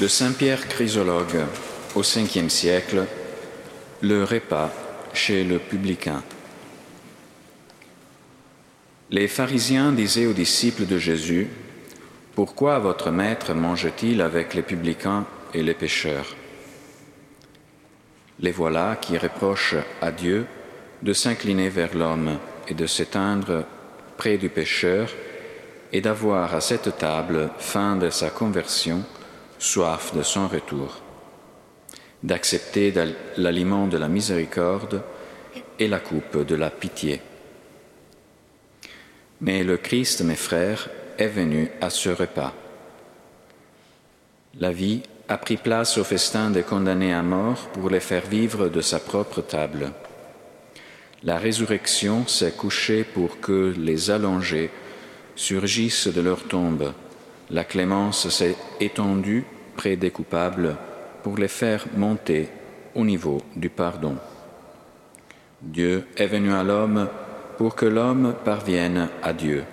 De Saint Pierre Chrysologue au 5e siècle, le repas chez le publicain. Les pharisiens disaient aux disciples de Jésus, Pourquoi votre maître mange-t-il avec les publicains et les pécheurs? Les voilà qui reprochent à Dieu de s'incliner vers l'homme et de s'éteindre près du pécheur et d'avoir à cette table, fin de sa conversion, soif de son retour, d'accepter l'aliment de la miséricorde et la coupe de la pitié. Mais le Christ, mes frères, est venu à ce repas. La vie a pris place au festin des condamnés à mort pour les faire vivre de sa propre table. La résurrection s'est couchée pour que les allongés surgissent de leur tombe. La clémence s'est étendue près des coupables pour les faire monter au niveau du pardon. Dieu est venu à l'homme pour que l'homme parvienne à Dieu.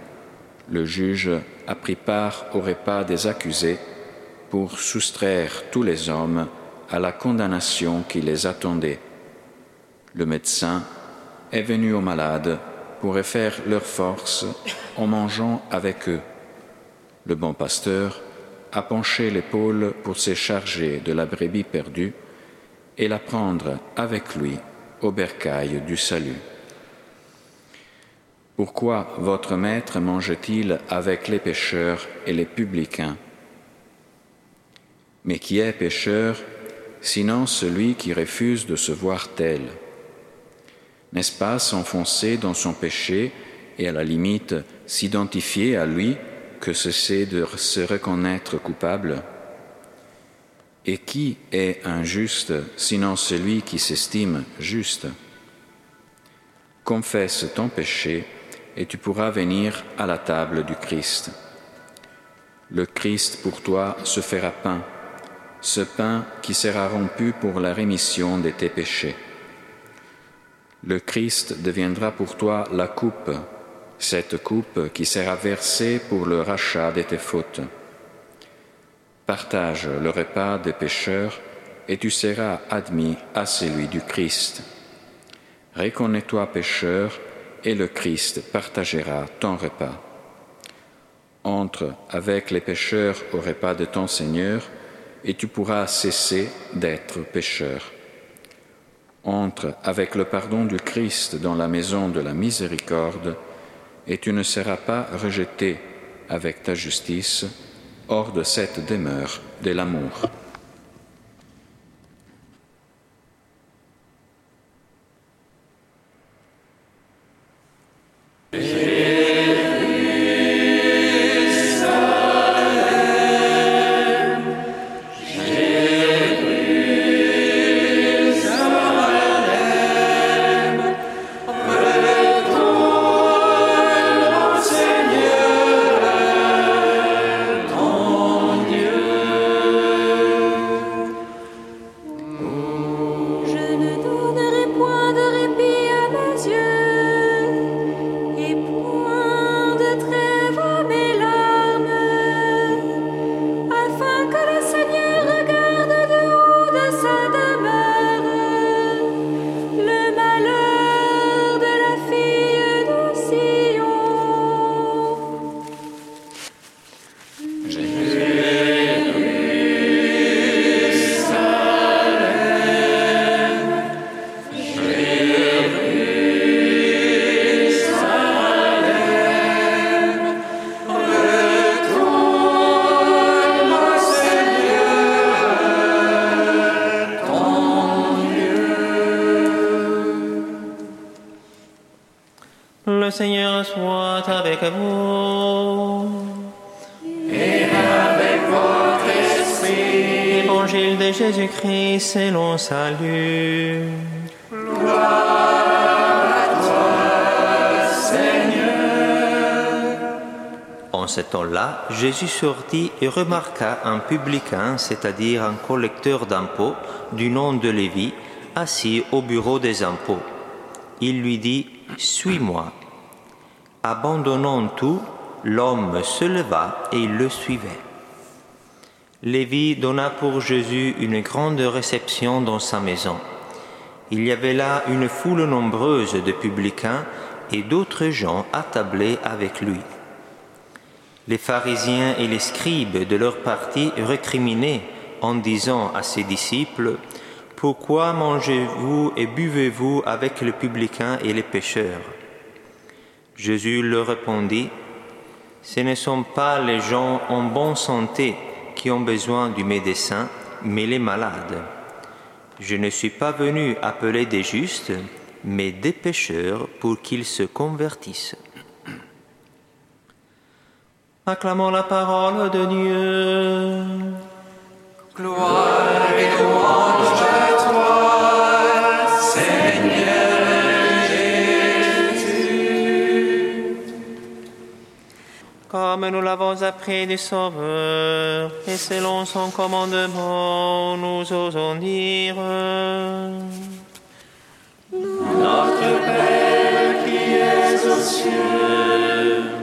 Le juge a pris part au repas des accusés pour soustraire tous les hommes à la condamnation qui les attendait. Le médecin est venu aux malades pour refaire leur force en mangeant avec eux. Le bon pasteur a penché l'épaule pour se charger de la brebis perdue et la prendre avec lui au bercail du salut. Pourquoi votre maître mange-t-il avec les pécheurs et les publicains? Mais qui est pécheur sinon celui qui refuse de se voir tel? N'est-ce pas s'enfoncer dans son péché et à la limite s'identifier à lui que cesser de se reconnaître coupable Et qui est injuste sinon celui qui s'estime juste? Confesse ton péché et tu pourras venir à la table du Christ. Le Christ pour toi se fera pain, ce pain qui sera rompu pour la rémission de tes péchés. Le Christ deviendra pour toi la coupe, cette coupe qui sera versée pour le rachat de tes fautes. Partage le repas des pécheurs et tu seras admis à celui du Christ. Reconnais-toi pécheur et le Christ partagera ton repas. Entre avec les pécheurs au repas de ton Seigneur, et tu pourras cesser d'être pécheur. Entre avec le pardon du Christ dans la maison de la miséricorde, et tu ne seras pas rejeté avec ta justice hors de cette demeure de l'amour. Seigneur soit avec vous. Et avec votre esprit. Évangile de Jésus-Christ selon salut. Gloire à toi, Seigneur. En ce temps-là, Jésus sortit et remarqua un publicain, c'est-à-dire un collecteur d'impôts, du nom de Lévi, assis au bureau des impôts. Il lui dit, Suis-moi. Abandonnant tout, l'homme se leva et le suivait. Lévi donna pour Jésus une grande réception dans sa maison. Il y avait là une foule nombreuse de publicains et d'autres gens attablés avec lui. Les pharisiens et les scribes de leur parti recriminaient en disant à ses disciples, Pourquoi mangez-vous et buvez-vous avec les publicains et les pécheurs Jésus leur répondit, Ce ne sont pas les gens en bonne santé qui ont besoin du médecin, mais les malades. Je ne suis pas venu appeler des justes, mais des pécheurs pour qu'ils se convertissent. Acclamons la parole de Dieu. Gloire et Nous l'avons appris du Sauveur, et selon son commandement, nous osons dire Notre Père qui es aux cieux,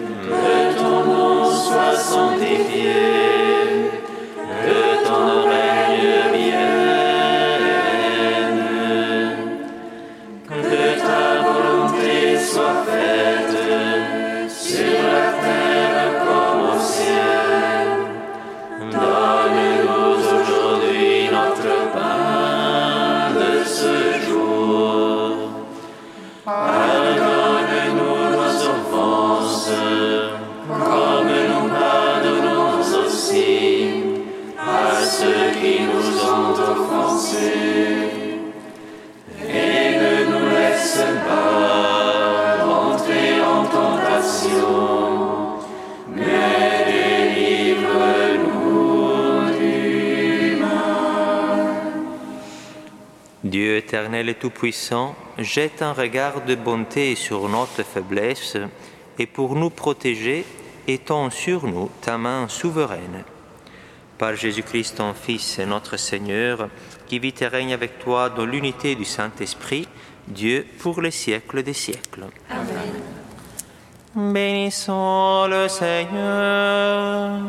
ceux qui nous ont offensés. Et ne nous laisse pas entrer en tentation, mais délivre-nous du mal. Dieu éternel et tout-puissant, jette un regard de bonté sur notre faiblesse et pour nous protéger, étends sur nous ta main souveraine. Par Jésus-Christ, ton Fils et notre Seigneur, qui vit et règne avec toi dans l'unité du Saint-Esprit, Dieu pour les siècles des siècles. Bénissons le Seigneur.